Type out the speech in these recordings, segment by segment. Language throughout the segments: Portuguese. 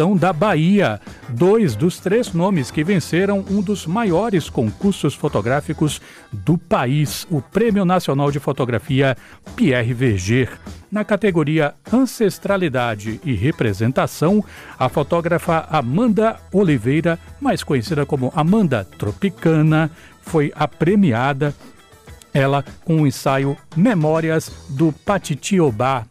são da Bahia, dois dos três nomes que venceram um dos maiores concursos fotográficos do país, o Prêmio Nacional de Fotografia Pierre Verger. Na categoria Ancestralidade e Representação, a fotógrafa Amanda Oliveira, mais conhecida como Amanda Tropicana, foi a premiada ela com o ensaio Memórias do Patitiobá.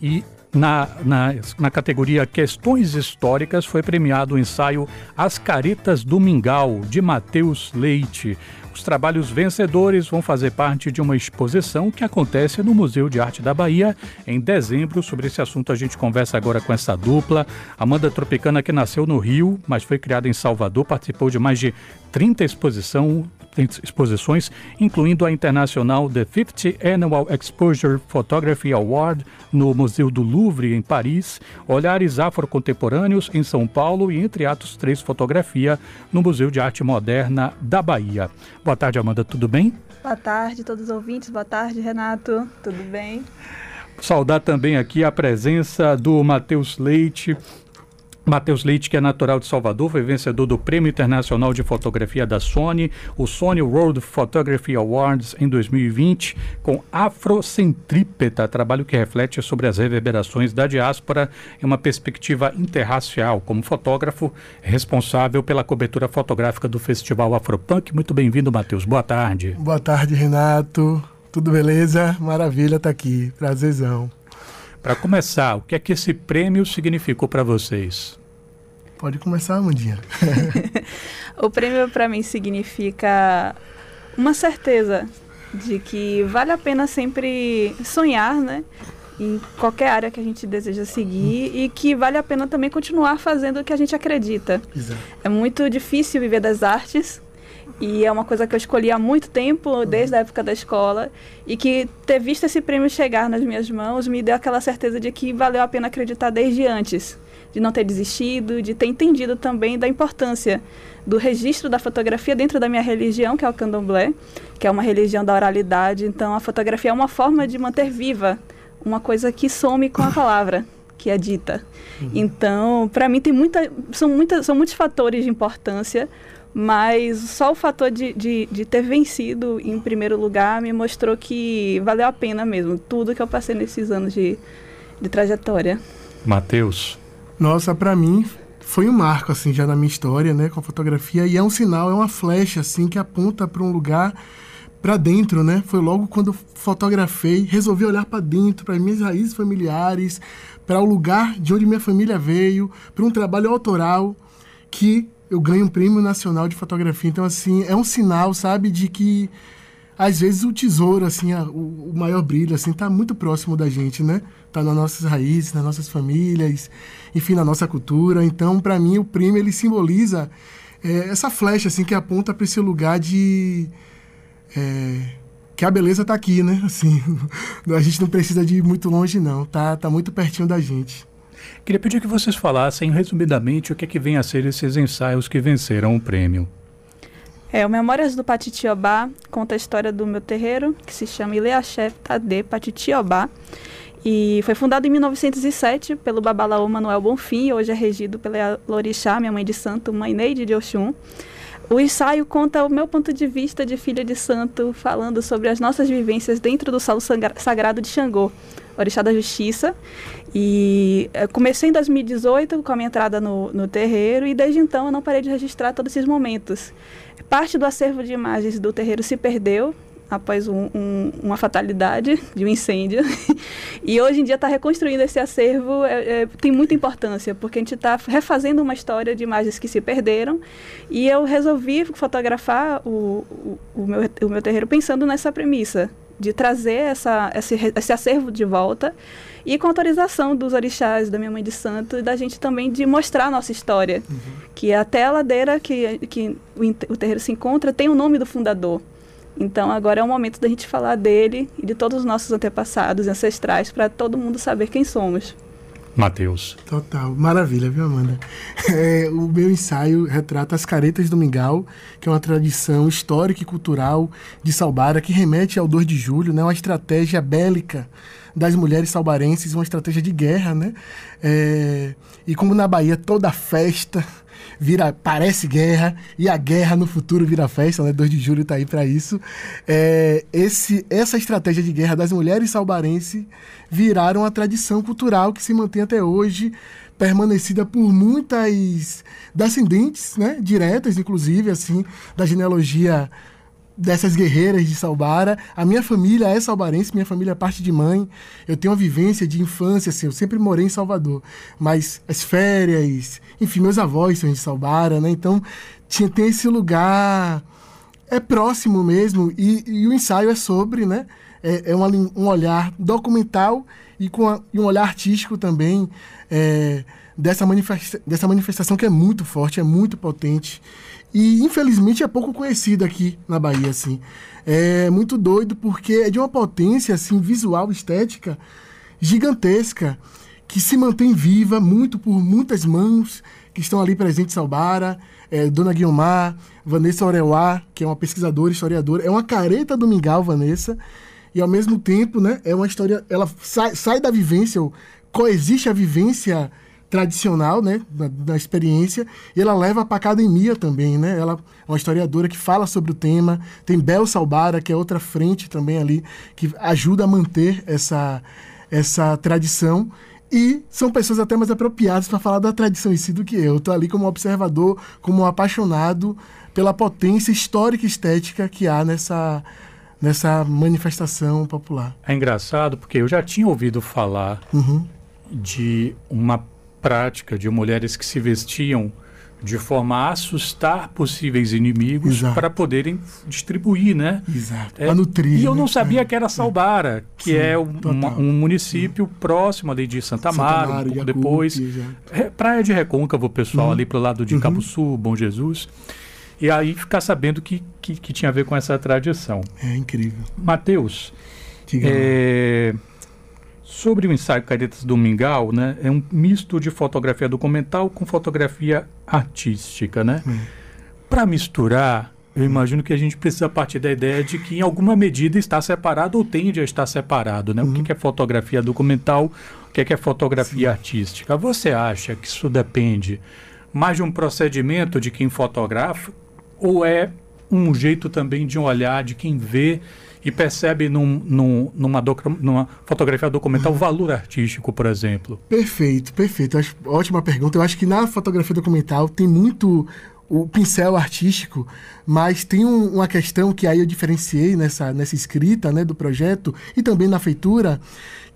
E na, na, na, categoria Questões Históricas foi premiado o ensaio As Caretas do Mingau, de Matheus Leite. Os trabalhos vencedores vão fazer parte de uma exposição que acontece no Museu de Arte da Bahia em dezembro. Sobre esse assunto a gente conversa agora com essa dupla. Amanda Tropicana, que nasceu no Rio, mas foi criada em Salvador, participou de mais de 30 exposição, exposições, incluindo a internacional The 50th Annual Exposure Photography Award no Museu do Louvre, em Paris, Olhares Afrocontemporâneos, em São Paulo e Entre Atos 3 Fotografia, no Museu de Arte Moderna da Bahia. Boa tarde, Amanda, tudo bem? Boa tarde, todos os ouvintes. Boa tarde, Renato. Tudo bem? Saudar também aqui a presença do Matheus Leite, Matheus Leite, que é natural de Salvador, foi vencedor do Prêmio Internacional de Fotografia da Sony, o Sony World Photography Awards em 2020, com Afrocentrípeta, trabalho que reflete sobre as reverberações da diáspora em uma perspectiva interracial. Como fotógrafo, responsável pela cobertura fotográfica do Festival Afropunk. Muito bem-vindo, Matheus. Boa tarde. Boa tarde, Renato. Tudo beleza? Maravilha estar tá aqui. Prazerzão. Para começar, o que é que esse prêmio significou para vocês? Pode começar, Amandinha. o prêmio para mim significa uma certeza de que vale a pena sempre sonhar, né? Em qualquer área que a gente deseja seguir hum. e que vale a pena também continuar fazendo o que a gente acredita. Exato. É muito difícil viver das artes, e é uma coisa que eu escolhi há muito tempo, desde a época da escola, e que ter visto esse prêmio chegar nas minhas mãos me deu aquela certeza de que valeu a pena acreditar desde antes, de não ter desistido, de ter entendido também da importância do registro da fotografia dentro da minha religião, que é o candomblé, que é uma religião da oralidade. Então, a fotografia é uma forma de manter viva uma coisa que some com a palavra que é dita. Uhum. Então, para mim tem muita, são, muita, são muitos fatores de importância mas só o fator de, de, de, ter vencido em primeiro lugar me mostrou que valeu a pena mesmo, tudo que eu passei nesses anos de, de trajetória. Matheus. Nossa, para mim foi um marco, assim, já na minha história, né, com a fotografia. E é um sinal, é uma flecha, assim, que aponta para um lugar para dentro, né? Foi logo quando eu fotografei, resolvi olhar para dentro, para minhas raízes familiares, para o lugar de onde minha família veio, para um trabalho autoral que eu ganho um prêmio nacional de fotografia. Então, assim, é um sinal, sabe, de que às vezes o tesouro, assim, a, o, o, maior brilho, assim, tá muito próximo da gente, né? Tá nas nossas raízes, nas nossas famílias, enfim, na nossa cultura. Então, para mim, o prêmio, ele simboliza é, essa flecha, assim, que aponta para esse lugar de... É, que a beleza tá aqui, né? Assim, a gente não precisa de ir muito longe, não. Tá, tá muito pertinho da gente. Queria pedir que vocês falassem resumidamente o que é que vem a ser esses ensaios que venceram o prêmio. É, o Memórias do Patitiobá conta a história do meu terreiro, que se chama Ileaxé Tade Patitiobá. E foi fundado em 1907 pelo Babalaô Manuel Bonfim, e hoje é regido pela Lorixá, minha mãe de santo, mãe Neide de Oxum. O ensaio conta o meu ponto de vista de filha de santo, falando sobre as nossas vivências dentro do salo sagrado de Xangô, Orixá da Justiça. E eh, comecei em 2018 com a minha entrada no, no terreiro e desde então eu não parei de registrar todos esses momentos. Parte do acervo de imagens do terreiro se perdeu após um, um, uma fatalidade de um incêndio. e hoje em dia está reconstruindo esse acervo é, é, tem muita importância, porque a gente está refazendo uma história de imagens que se perderam. E eu resolvi fotografar o, o, o, meu, o meu terreiro pensando nessa premissa, de trazer essa, esse, esse acervo de volta e com autorização dos orixás, da minha mãe de santo, e da gente também de mostrar a nossa história. Uhum. Que até a ladeira que, que o, o terreiro se encontra tem o nome do fundador. Então agora é o momento da gente falar dele e de todos os nossos antepassados ancestrais para todo mundo saber quem somos. Mateus. Total, maravilha, viu, Amanda? É, o meu ensaio retrata as caretas do mingau, que é uma tradição histórica e cultural de Salbara que remete ao 2 de julho, né, uma estratégia bélica das mulheres salbarenses, uma estratégia de guerra, né? É, e como na Bahia toda festa vira parece guerra e a guerra no futuro vira festa, né? 2 de julho está aí para isso. É, esse, essa estratégia de guerra das mulheres salbarenses viraram a tradição cultural que se mantém até hoje, permanecida por muitas descendentes, né? Diretas, inclusive, assim, da genealogia dessas guerreiras de Salbara. A minha família é salbarense, minha família é parte de mãe. Eu tenho uma vivência de infância, assim, eu sempre morei em Salvador. Mas as férias, enfim, meus avós são de Salbara, né? Então, tinha, tem esse lugar, é próximo mesmo, e, e o ensaio é sobre, né? É, é uma, um olhar documental e com a, e um olhar artístico também é, dessa, manifesta, dessa manifestação que é muito forte, é muito potente. E infelizmente é pouco conhecido aqui na Bahia, assim. É muito doido porque é de uma potência assim visual, estética gigantesca, que se mantém viva muito por muitas mãos que estão ali presentes Salbara, é, Dona Guiomar, Vanessa Oreuá, que é uma pesquisadora, historiadora, é uma careta do Mingau, Vanessa, e ao mesmo tempo, né, é uma história, ela sai, sai da vivência, coexiste a vivência tradicional, né, da, da, experiência, e ela leva para a academia também, né? Ela é uma historiadora que fala sobre o tema. Tem Bel Salbara, que é outra frente também ali, que ajuda a manter essa, essa tradição. E são pessoas até mais apropriadas para falar da tradição em si do que eu. Estou ali como observador, como um apaixonado pela potência histórica e estética que há nessa, nessa manifestação popular. É engraçado porque eu já tinha ouvido falar uhum. de uma prática de mulheres que se vestiam de forma a assustar possíveis inimigos para poderem distribuir, né? Exato. É, nutrir. E eu né? não sabia é. que era Salbara, que Sim, é um, um, município Sim. próximo ali de Santa Amaro, um pouco depois. É, Praia de Recôncavo, pessoal, uhum. ali pro lado de uhum. Cabo Sul, Bom Jesus. E aí ficar sabendo que, que, que, tinha a ver com essa tradição. É incrível. Mateus, é, Sobre o ensaio Caretas do Mingau, né, é um misto de fotografia documental com fotografia artística, né? Hum. Para misturar, eu imagino que a gente precisa partir da ideia de que em alguma medida está separado ou tende a estar separado, né? Uhum. O que é fotografia documental, o que é fotografia Sim. artística? Você acha que isso depende mais de um procedimento de quem fotografa ou é um jeito também de um olhar de quem vê e percebe num, num, numa, numa fotografia documental o valor artístico, por exemplo? Perfeito, perfeito. Acho, ótima pergunta. Eu acho que na fotografia documental tem muito o pincel artístico, mas tem um, uma questão que aí eu diferenciei nessa, nessa escrita né, do projeto e também na feitura,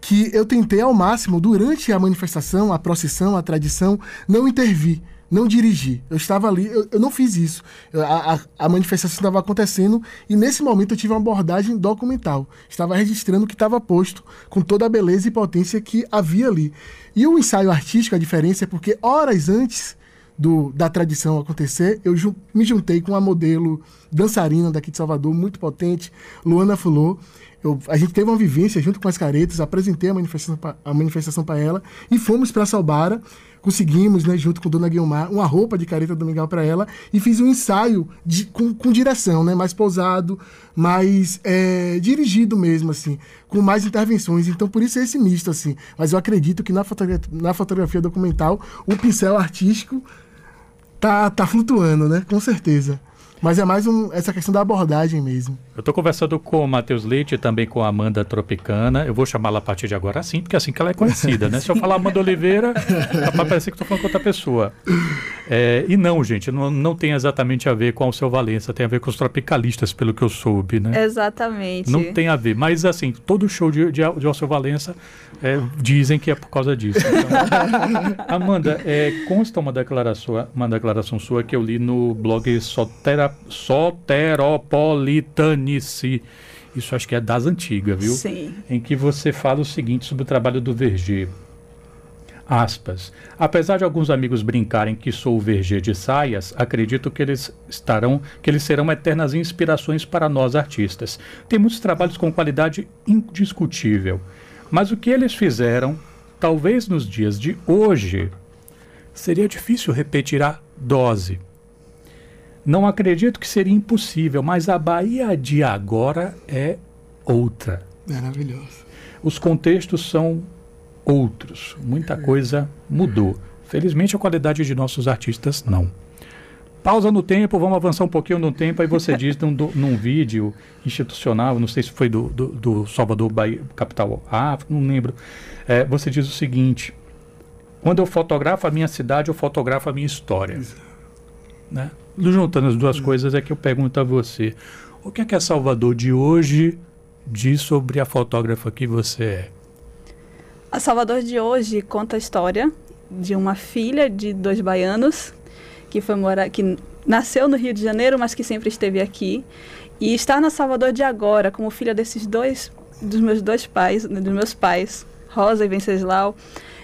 que eu tentei ao máximo, durante a manifestação, a procissão, a tradição, não intervir não dirigi. Eu estava ali, eu, eu não fiz isso. a, a, a, manifestação estava acontecendo e nesse momento eu tive uma abordagem documental. Estava registrando o que estava posto, com toda a beleza e potência que havia ali. E o ensaio artístico, a diferença é porque horas antes do, da tradição acontecer, eu ju me juntei com uma modelo dançarina daqui de Salvador, muito potente, Luana Fulô. Eu, a gente teve uma vivência junto com as caretas, apresentei a manifestação, a manifestação para ela e fomos para Salbara conseguimos, né, junto com Dona Guilmar, uma roupa de careta do Miguel para ela e fiz um ensaio de, com, com, direção, né, mais pousado, mais é, dirigido mesmo, assim, com mais intervenções. Então, por isso é esse misto, assim. Mas eu acredito que na fotografia, na fotografia documental, o pincel artístico tá, tá flutuando, né, com certeza. Mas é mais um, essa questão da abordagem mesmo. Eu estou conversando com o Matheus Leite e também com a Amanda Tropicana. Eu vou chamá-la a partir de agora assim, porque é assim que ela é conhecida, né? Se eu falar Amanda Oliveira, capaz parecer que estou falando com outra pessoa. É, e não, gente, não, não tem exatamente a ver com o seu Valença, tem a ver com os tropicalistas, pelo que eu soube, né? Exatamente. Não tem a ver. Mas assim, todo show de, de, de Alceu Valença é, dizem que é por causa disso. Então, Amanda, é, consta uma declaração, uma declaração sua que eu li no blog Sotera, Soteropolitanice. Isso acho que é das antigas, viu? Sim. Em que você fala o seguinte sobre o trabalho do Verger. Aspas. Apesar de alguns amigos brincarem que sou o Verger de saias, acredito que eles estarão, que eles serão eternas inspirações para nós artistas. Tem muitos trabalhos com qualidade indiscutível. Mas o que eles fizeram, talvez nos dias de hoje, seria difícil repetir a dose. Não acredito que seria impossível, mas a Bahia de agora é outra. Maravilhoso. os contextos são outros. Muita coisa mudou. Felizmente, a qualidade de nossos artistas não. Pausa no tempo, vamos avançar um pouquinho no tempo. Aí você diz num, num vídeo institucional, não sei se foi do, do, do Salvador, Bahia, capital África, não lembro. É, você diz o seguinte: quando eu fotografo a minha cidade, eu fotografo a minha história. Né? Juntando as duas coisas, é que eu pergunto a você: o que é que a Salvador de hoje diz sobre a fotógrafa que você é? A Salvador de hoje conta a história de uma filha de dois baianos que foi morar, que nasceu no Rio de Janeiro, mas que sempre esteve aqui e está na Salvador de agora como filha desses dois dos meus dois pais, né, dos meus pais, Rosa e Venceslau,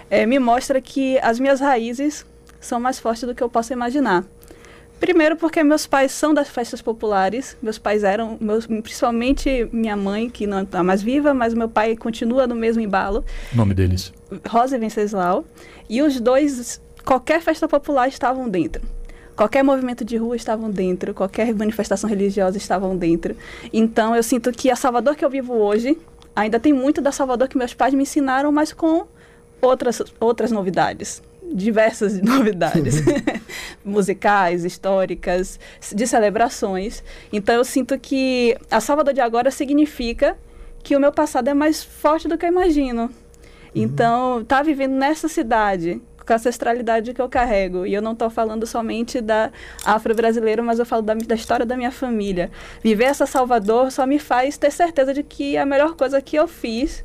é, me mostra que as minhas raízes são mais fortes do que eu posso imaginar. Primeiro porque meus pais são das festas populares, meus pais eram, meus, principalmente minha mãe, que não está mais viva, mas meu pai continua no mesmo embalo. O nome deles? Rosa e Venceslau. E os dois, qualquer festa popular estavam dentro. Qualquer movimento de rua estavam dentro, qualquer manifestação religiosa estavam dentro. Então eu sinto que a Salvador que eu vivo hoje ainda tem muito da Salvador que meus pais me ensinaram, mas com outras, outras novidades diversas novidades musicais, históricas, de celebrações. Então eu sinto que a Salvador de agora significa que o meu passado é mais forte do que eu imagino. Uhum. Então, tá vivendo nessa cidade, com a ancestralidade que eu carrego. E eu não estou falando somente da afro-brasileira, mas eu falo da, da, história da minha família. Viver essa Salvador só me faz ter certeza de que a melhor coisa que eu fiz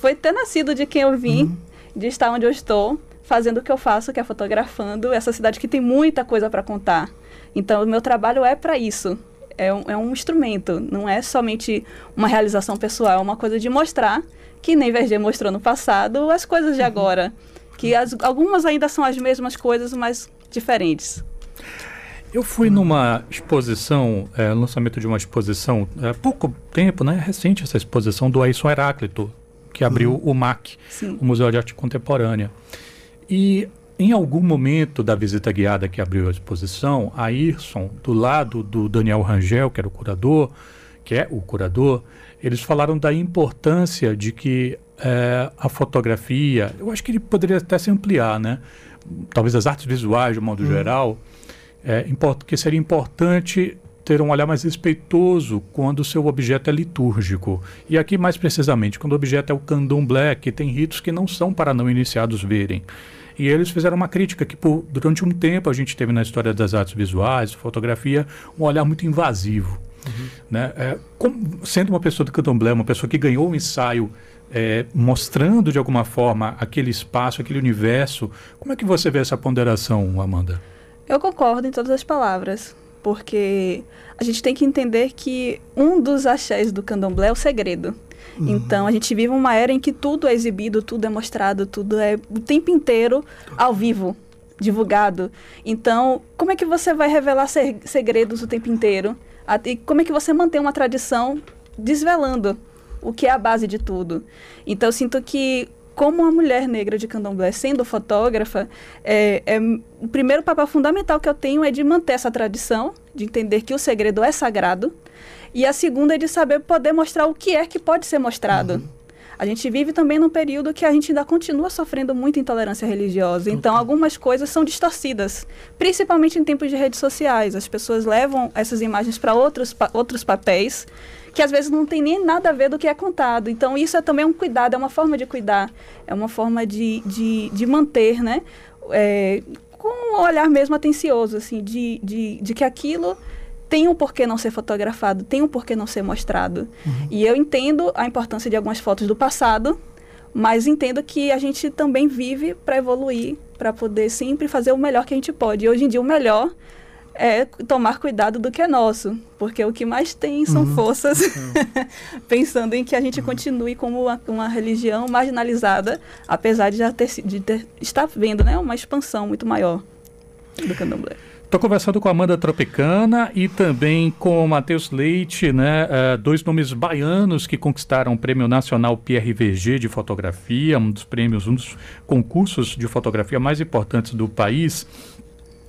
foi ter nascido de quem eu vim, uhum. de estar onde eu estou, fazendo o que eu faço, que é fotografando essa cidade que tem muita coisa para contar. Então, o meu trabalho é para isso. É um, é um instrumento, não é somente uma realização pessoal, é uma coisa de mostrar que nem Verger mostrou no passado as coisas de uhum. agora que as, algumas ainda são as mesmas coisas, mas diferentes. Eu fui numa exposição, é, lançamento de uma exposição, há é, pouco tempo, né? Recente essa exposição do Aisson Heráclito, que abriu uhum. o MAC, Sim. o Museu de Arte Contemporânea. E em algum momento da visita guiada que abriu a exposição, a Irson, do lado do Daniel Rangel, que era o curador, que é o curador, eles falaram da importância de que é, a fotografia, eu acho que ele poderia até se ampliar, né? Talvez as artes visuais, de modo hum. geral, é, que seria importante ter um olhar mais respeitoso quando o seu objeto é litúrgico. E aqui, mais precisamente, quando o objeto é o candomblé, que tem ritos que não são para não iniciados verem. E eles fizeram uma crítica que, por, durante um tempo, a gente teve na história das artes visuais, fotografia, um olhar muito invasivo. Uhum. Né? É, como, sendo uma pessoa do candomblé, uma pessoa que ganhou um ensaio é, mostrando de alguma forma aquele espaço, aquele universo. Como é que você vê essa ponderação, Amanda? Eu concordo em todas as palavras, porque a gente tem que entender que um dos axés do candomblé é o segredo. Uhum. Então a gente vive uma era em que tudo é exibido, tudo é mostrado, tudo é o tempo inteiro ao vivo, divulgado. Então, como é que você vai revelar segredos o tempo inteiro? E como é que você mantém uma tradição desvelando? o que é a base de tudo. Então, eu sinto que, como uma mulher negra de candomblé, sendo fotógrafa, é, é, o primeiro papel fundamental que eu tenho é de manter essa tradição, de entender que o segredo é sagrado, e a segunda é de saber poder mostrar o que é que pode ser mostrado. Uhum. A gente vive também num período que a gente ainda continua sofrendo muita intolerância religiosa. Então, algumas coisas são distorcidas, principalmente em tempos de redes sociais. As pessoas levam essas imagens para outros, pa outros papéis que às vezes não tem nem nada a ver do que é contado. Então, isso é também um cuidado, é uma forma de cuidar, é uma forma de, de, de manter, né? É, com um olhar mesmo atencioso, assim, de, de, de que aquilo tem um porquê não ser fotografado, tem um porquê não ser mostrado. Uhum. E eu entendo a importância de algumas fotos do passado, mas entendo que a gente também vive para evoluir, para poder sempre fazer o melhor que a gente pode. E hoje em dia, o melhor é tomar cuidado do que é nosso, porque o que mais tem são uhum. forças uhum. pensando em que a gente continue como uma, uma, religião marginalizada, apesar de já ter, de ter estar vendo né, uma expansão muito maior do candomblé. Estou conversando com a Amanda Tropicana e também com o Matheus Leite, né, uh, dois nomes baianos que conquistaram o Prêmio Nacional PRVG de Fotografia, um dos prêmios, um dos concursos de fotografia mais importantes do país.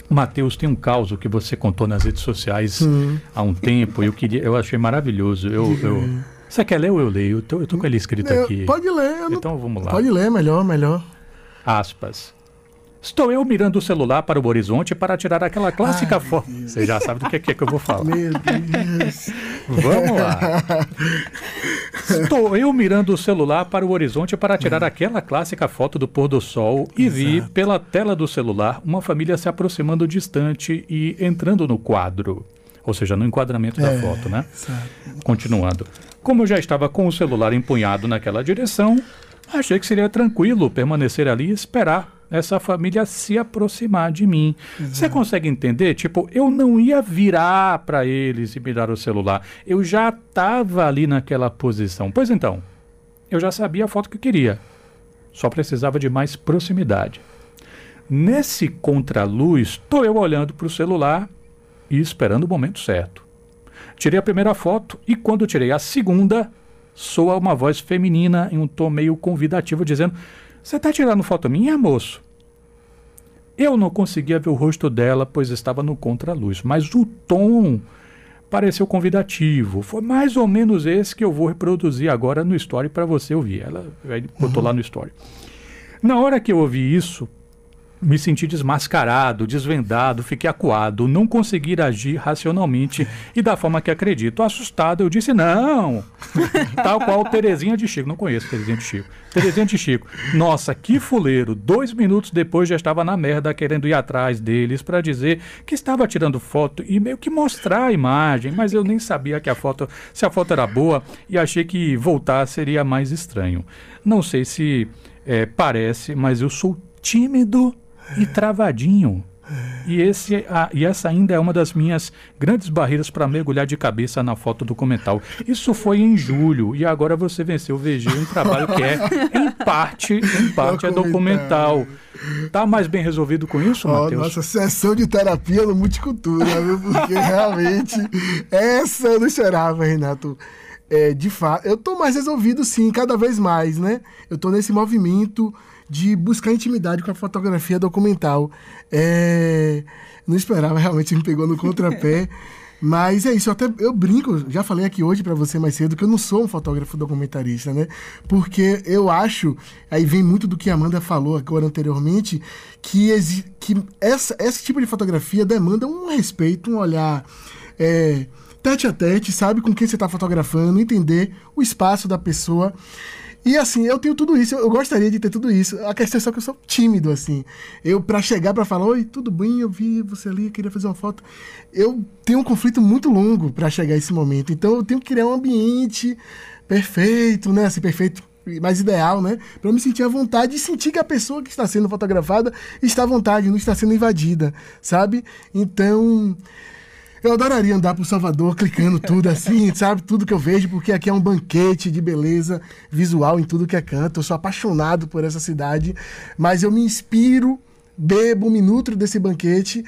Matheus, tem um caso que você contou nas redes sociais hum. há um tempo. Eu queria, eu achei maravilhoso. Eu, eu, Você quer ler ou eu leio? Eu tô, eu tô com ele escrito Eu- aqui. Pode ler. eu não- Então vamos lá. Pode ler, melhor, melhor. Aspas. Estou eu mirando o celular para o horizonte para tirar aquela clássica Ai, foto. Você já sabe do que é que eu vou falar. Meu Deus. Vamos lá. Estou eu mirando o celular para o horizonte para tirar aquela clássica foto do pôr do sol e vi Exato. pela tela do celular uma família se aproximando distante e entrando no quadro. Ou seja, no enquadramento da É, foto, né? exato. Continuando. Como eu já estava com o celular empunhado naquela direção, achei que seria tranquilo permanecer ali e esperar essa família se aproximar de mim. Você consegue entender? Tipo, eu não ia virar para eles e mirar o celular. Eu já estava ali naquela posição. Pois então, eu já sabia a foto que eu queria. Só precisava de mais proximidade. Nesse contraluz, estou eu olhando para o celular e esperando o momento certo. Tirei a primeira foto e quando tirei a segunda, soa uma voz feminina em um tom meio convidativo dizendo: Você está tirando foto minha, moço? Eu não conseguia ver o rosto dela, pois estava no contraluz, mas o tom pareceu convidativo. Foi mais ou menos esse que eu vou reproduzir agora no story para você ouvir. Ela botou lá no story. Na hora que eu ouvi isso, me senti desmascarado, desvendado, fiquei acuado, não consegui agir racionalmente e da forma que acredito. Assustado, eu disse não. Tal qual Terezinha de Chico. Não conheço Terezinha de Chico. Terezinha de Chico. Nossa, que fuleiro. Dois minutos depois já estava na merda querendo ir atrás deles para dizer que estava tirando foto e meio que mostrar a imagem, mas eu nem sabia que a foto, se a foto era boa e achei que voltar seria mais estranho. Não sei se é, parece, mas eu sou tímido e travadinho. E, esse, a- e essa ainda é uma das minhas grandes barreiras para mergulhar de cabeça na foto documental. Isso foi em julho e agora você venceu o VG, um trabalho que é, em parte, em parte é documental. Tá mais bem resolvido com isso, Ó, Matheus? nossa sessão de terapia no Multicultura, viu? Porque realmente essa eu não esperava, Renato. É, de fato, eu tô mais resolvido sim, cada vez mais, né? Eu tô nesse movimento de buscar intimidade com a fotografia documental. É, não esperava, realmente me pegou no contrapé. Mas é isso, eu até eu brinco, já falei aqui hoje pra você mais cedo que eu não sou um fotógrafo documentarista, né? Porque eu acho, aí vem muito do que a Amanda falou agora anteriormente, que, exi- que essa, esse tipo de fotografia demanda um respeito, um olhar é, tete a tete, sabe? Com quem você está fotografando, entender o espaço da pessoa. E assim, eu tenho tudo isso, eu gostaria de ter tudo isso. A questão é só que eu sou tímido, assim. Eu, pra chegar pra falar, oi, tudo bem, eu vi você ali, queria fazer uma foto. Eu tenho um conflito muito longo pra chegar a esse momento. Então eu tenho que criar um ambiente perfeito, né? Assim, perfeito, mais ideal, né? Eu me sentir à vontade e sentir que a pessoa que está sendo fotografada está à vontade, não está sendo invadida, sabe? Então. Eu adoraria andar por Salvador clicando tudo assim, sabe? Tudo que eu vejo, porque aqui é um banquete de beleza visual em tudo que é canto. Eu sou apaixonado por essa cidade, mas eu me inspiro, bebo, me nutro desse banquete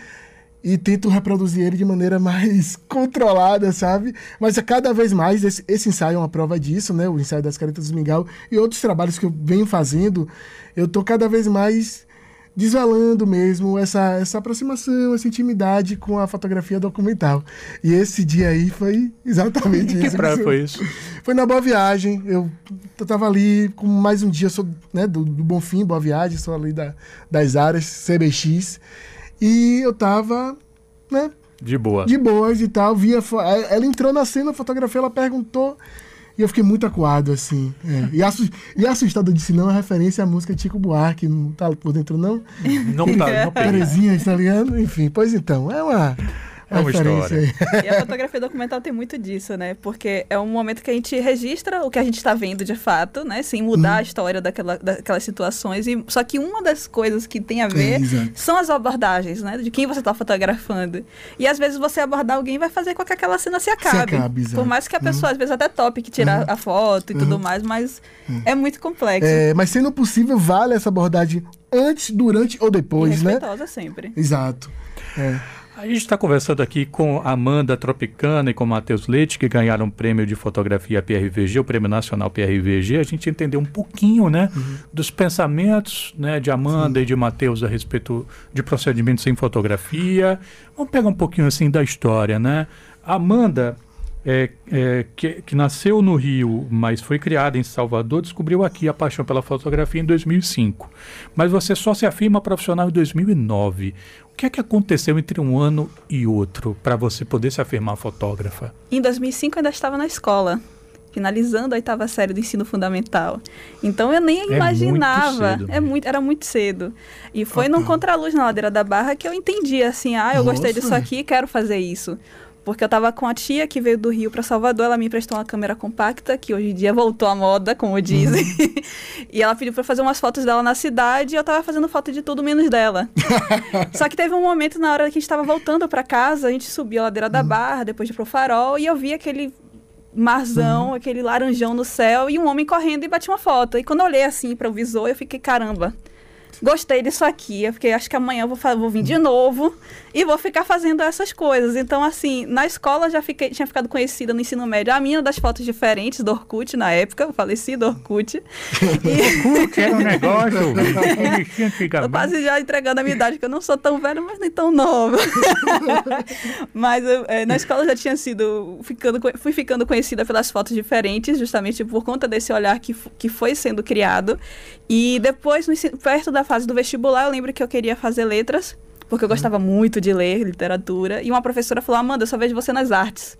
e tento reproduzir ele de maneira mais controlada, sabe? Mas a cada vez mais, esse, esse ensaio é uma prova disso, né? O ensaio das caretas do Mingau e outros trabalhos que eu venho fazendo, eu tô cada vez mais desvelando mesmo essa, essa aproximação, essa intimidade com a fotografia documental. E esse dia aí foi exatamente Que isso. praia você- foi isso? Foi na Boa Viagem. Eu, eu tava ali com mais um dia, sou né, do, do Bonfim, Boa Viagem, sou ali da, das áreas CBX. E eu tava, né, De boa. de boas e tal. Via, ela entrou na cena, fotografia, ela perguntou. E eu fiquei muito acuado, assim. é. E, assu- e assustado, eu disse, não, é referência à música Chico Buarque, não tá por dentro, não? Não tá, não. Terezinha, tá ligado? Enfim, pois então, é uma, É uma aí. E a fotografia documental tem muito disso, né? Porque é um momento que a gente registra o que a gente está vendo de fato, né? Sem mudar a história daquela, daquelas situações. E, só que uma das coisas que tem a ver É, são as abordagens, né? De quem você está fotografando. E às vezes você abordar alguém vai fazer com que aquela cena se acabe. acabe, exato. Por mais que a pessoa, às vezes, até tope que tirar a foto e tudo mais, mas é muito complexo. É, mas sendo possível, vale essa abordagem antes, durante ou e depois, né? respeitosa sempre. Exato. É. A gente está conversando aqui com a Amanda Tropicana e com Matheus Leite, que ganharam o prêmio de fotografia PRVG, o Prêmio Nacional PRVG. A gente entendeu um pouquinho né, dos pensamentos né, de Amanda e de Matheus a respeito de procedimentos em fotografia. Vamos pegar um pouquinho assim da história, né? Amanda é, é, que, que, nasceu no Rio, mas foi criada em Salvador, descobriu aqui a paixão pela fotografia em 2005. Mas você só se afirma profissional em 2009. O que é que aconteceu entre um ano e outro para você poder se afirmar fotógrafa? Em 2005 eu ainda estava na escola finalizando a oitava série do ensino fundamental. Então eu nem é imaginava, muito cedo, é muito, era muito cedo. E foi num contraluz na ladeira da Barra que eu entendi assim, ah, eu Nossa. gostei disso aqui, quero fazer isso. Porque eu tava com a tia que veio do Rio para Salvador, ela me emprestou uma câmera compacta, que hoje em dia voltou à moda, como dizem. Uhum. e ela pediu para fazer umas fotos dela na cidade e eu tava fazendo foto de tudo menos dela. Só que teve um momento na hora que a gente tava voltando para casa, a gente subiu a ladeira da uhum. Barra, depois de ir pro farol, e eu vi aquele marzão, uhum. aquele laranjão no céu e um homem correndo e bati uma foto. E quando eu olhei assim para o visor, eu fiquei, caramba, gostei disso aqui. Eu fiquei, acho que amanhã eu vou, vou vir de novo e vou ficar fazendo essas coisas. Então, assim, na escola já fiquei, tinha ficado conhecida no ensino médio a minha das fotos diferentes do Orkut na época, o falecido Orkut. e... Orkut era um negócio. Eu quase já entregando a minha idade, que eu não sou tão velha, mas nem tão nova. mas eu, é, na escola já tinha sido, ficando, fui ficando conhecida pelas fotos diferentes, justamente por conta desse olhar que, que foi sendo criado. E depois, no, perto da fase do vestibular, eu lembro que eu queria fazer letras porque eu gostava muito de ler literatura. E uma professora falou: Amanda, eu só vejo você nas artes.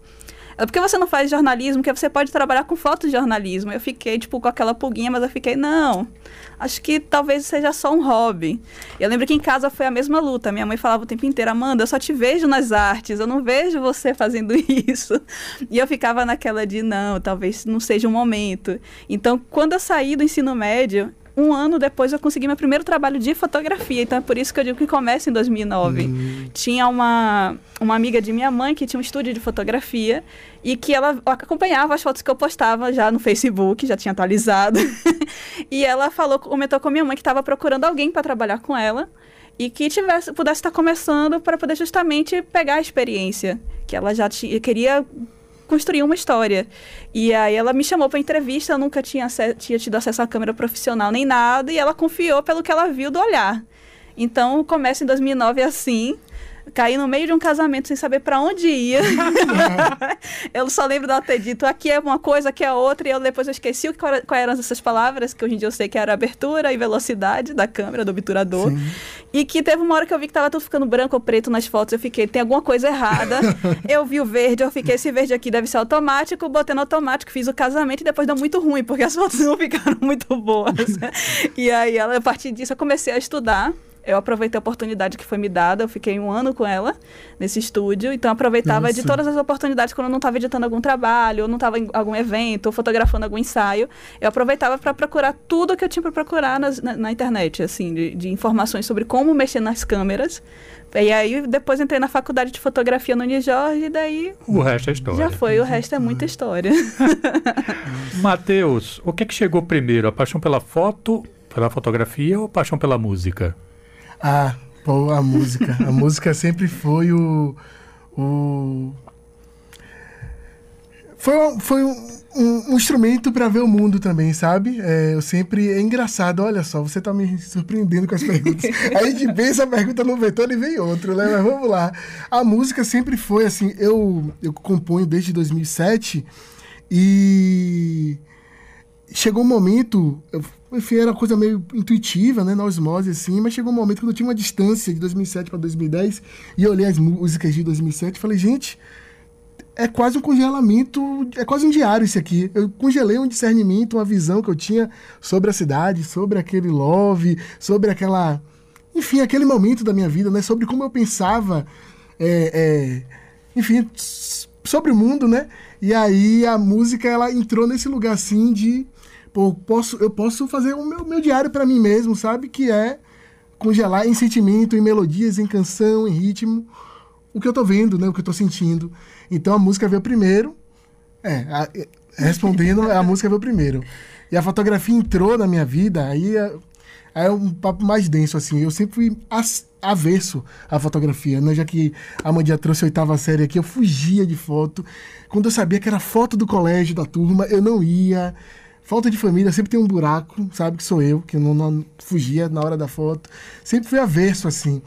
Ela, por que você não faz jornalismo? Porque você pode trabalhar com fotojornalismo. Eu fiquei, tipo, com aquela pulguinha, mas eu fiquei, não. Acho que talvez seja só um hobby. Eu lembro que em casa foi a mesma luta. Minha mãe falava o tempo inteiro, Amanda, eu só te vejo nas artes, eu não vejo você fazendo isso. E eu ficava naquela de, não, talvez não seja o um momento. Então, quando eu saí do ensino médio, um ano depois eu consegui meu primeiro trabalho de fotografia. Então é por isso que eu digo que começa em 2009. Hum. Tinha uma, uma amiga de minha mãe que tinha um estúdio de fotografia e que ela acompanhava as fotos que eu postava já no Facebook, já tinha atualizado. e ela falou, comentou com minha mãe que estava procurando alguém para trabalhar com ela e que tivesse, pudesse estar começando para poder justamente pegar a experiência que ela já tinha, queria construir uma história. E aí ela me chamou para entrevista, eu nunca tinha, tinha tido acesso à câmera profissional nem nada, e ela confiou pelo que ela viu do olhar. Então, começa em 2009 assim, caí no meio de um casamento sem saber para onde ia. eu só lembro dela ter dito aqui é uma coisa, aqui é outra, e eu depois eu esqueci o que quais eram essas palavras, que hoje em dia eu sei que era abertura e velocidade da câmera, do obturador. Sim. E que teve uma hora que eu vi que tava tudo ficando branco ou preto nas fotos, eu fiquei, tem alguma coisa errada. eu vi o verde, eu fiquei, esse verde aqui deve ser automático, botei no automático, fiz o casamento e depois deu muito ruim, porque as fotos não ficaram muito boas. e aí, ela, a partir disso, eu comecei a estudar eu aproveitei a oportunidade que foi me dada, eu fiquei um ano com ela nesse estúdio, então aproveitava Nossa. de todas as oportunidades quando eu não estava editando algum trabalho, ou não estava em algum evento, ou fotografando algum ensaio, eu aproveitava para procurar tudo que eu tinha para procurar nas, na, na, internet, assim, de, de, informações sobre como mexer nas câmeras. E aí depois entrei na faculdade de fotografia no Unijorge e daí... O resto é história. Já foi, o resto é muita história. Matheus, o que é que chegou primeiro, a paixão pela foto, pela fotografia ou a paixão pela música? Ah, pô, a música. A música sempre foi o. o... Foi, foi um, um, um instrumento para ver o mundo também, sabe? É, eu sempre. É engraçado, olha só, você tá me surpreendendo com as perguntas. Aí a gente pensa a pergunta no vetor e vem outro, né? Mas vamos lá. A música sempre foi assim. Eu, eu componho desde 2007 e chegou um momento, enfim, era uma coisa meio intuitiva, né, na osmose, assim, mas chegou um momento quando eu tinha uma distância de 2007 para 2010 e eu olhei as músicas de 2007 e falei, gente, é quase um congelamento, é quase um diário esse aqui. Eu congelei um discernimento, uma visão que eu tinha sobre a cidade, sobre aquele love, sobre aquela. Enfim, aquele momento da minha vida, né? Sobre como eu pensava, é, é, enfim, sobre o mundo, né? E aí a música, ela entrou nesse lugar assim de pô, posso, eu posso fazer o meu, meu diário para mim mesmo, sabe? Que é congelar em sentimento, em melodias, em canção, em ritmo, o que eu tô vendo, né? O que eu tô sentindo. Então a música veio primeiro. É, a, respondendo, a música veio primeiro. E a fotografia entrou na minha vida, aí é, é um papo mais denso, assim. Eu sempre fui averso à fotografia, né? Já que a Mandia trouxe a oitava série aqui, eu fugia de foto. Quando eu sabia que era foto do colégio, da turma, eu não ia. Falta de família, sempre tem um buraco, sabe? Que sou eu, que não, não fugia na hora da foto. Sempre fui averso, assim.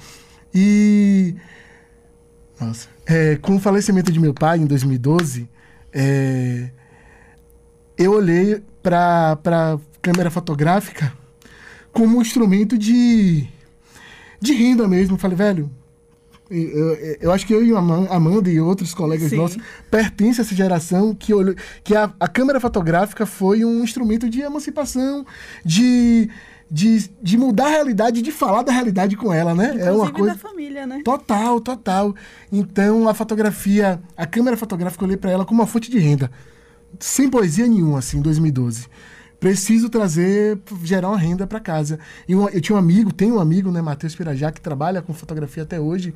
E. Nossa. É, com o falecimento de meu pai, em 2012, é, eu olhei para a câmera fotográfica como um instrumento de, de renda mesmo. Falei, velho, eu, eu, acho que eu e a Amanda e outros colegas Sim. nossos pertencem a essa geração que, olhou, que a, a câmera fotográfica foi um instrumento de emancipação, de, de, de mudar a realidade, de falar da realidade com ela, né? Inclusive é uma coisa da família, né? Total, total. Então a fotografia, a câmera fotográfica eu olhei para ela como uma fonte de renda, sem poesia nenhuma, assim, em 2012 preciso trazer, gerar uma renda para casa. E eu tinha um amigo, tenho um amigo, né, Matheus Pirajá, que trabalha com fotografia até hoje.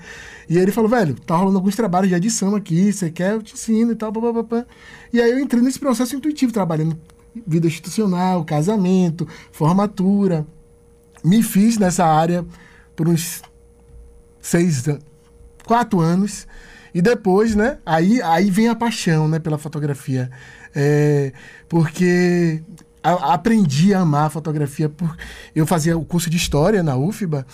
E ele falou, velho, tá rolando alguns trabalhos de edição aqui, você quer, eu te ensino e tal, papapá. E aí eu entrei nesse processo intuitivo, trabalhando vida institucional, casamento, formatura. Me fiz nessa área por uns seis, quatro anos. E depois, né, aí, aí vem a paixão, né, pela fotografia. É, porque a, aprendi a amar a fotografia. Por, eu fazia o curso de História na UFBA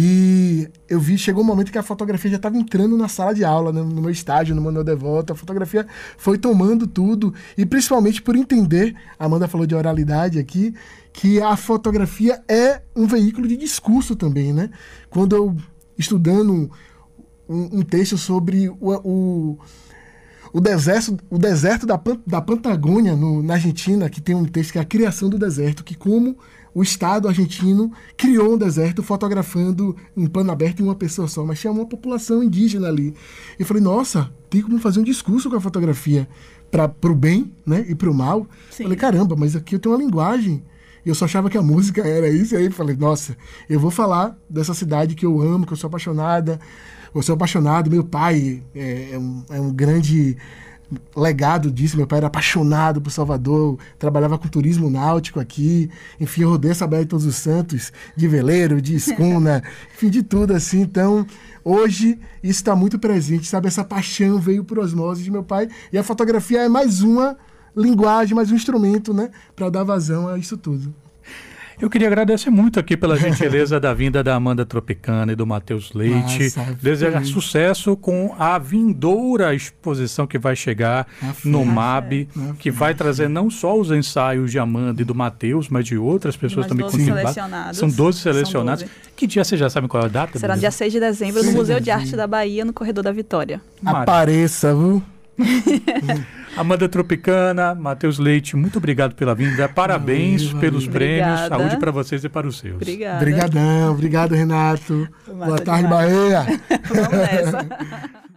e eu vi, chegou um momento que a fotografia já estava entrando na sala de aula, né, no meu estágio, no Manuel Devoto. A fotografia foi tomando tudo, e principalmente por entender, a Amanda falou de oralidade aqui, que a fotografia é um veículo de discurso também, né? Quando eu, estudando um, um texto sobre o, o o deserto, o deserto da, da Patagônia, no, na Argentina, que tem um texto que é a criação do deserto, que como o Estado argentino criou um deserto fotografando em plano aberto em uma pessoa só, mas tinha uma população indígena ali. E eu falei, nossa, tem como fazer um discurso com a fotografia para o bem né, e para o mal. Sim. Falei, caramba, mas aqui eu tenho uma linguagem. E eu só achava que a música era isso. E aí falei, nossa, eu vou falar dessa cidade que eu amo, que eu sou apaixonada, eu sou apaixonado, meu pai é, é, um, é um grande legado disso. Meu pai era apaixonado por Salvador, trabalhava com turismo náutico aqui. Enfim, eu rodei essa Baía de Todos os Santos, de veleiro, de escuna, enfim, de tudo assim. Então, hoje, isso está muito presente, sabe? Essa paixão veio por osmose de meu pai. E a fotografia é mais uma linguagem, mais um instrumento, né? Para dar vazão a isso tudo. Eu queria agradecer muito aqui pela gentileza da vinda da Amanda Tropicana e do Matheus Leite. Nossa, Desejar sucesso com a vindoura exposição que vai chegar no MAB, que vai trazer não só os ensaios de Amanda e do Matheus, mas de outras pessoas mas também selecionados. São 12 selecionados. São 12. Que dia você já sabe qual é a data? Será dia 6 de dezembro no Museu de Arte da Bahia, no Corredor da Vitória. Apareça, viu? Amanda Tropicana, Matheus Leite, muito obrigado pela vinda. Parabéns valeu, pelos valeu. prêmios. Obrigada. Saúde para vocês e para os seus. Obrigada. Obrigadão. Obrigado, Renato. Boa tarde, Bahia. Vamos nessa.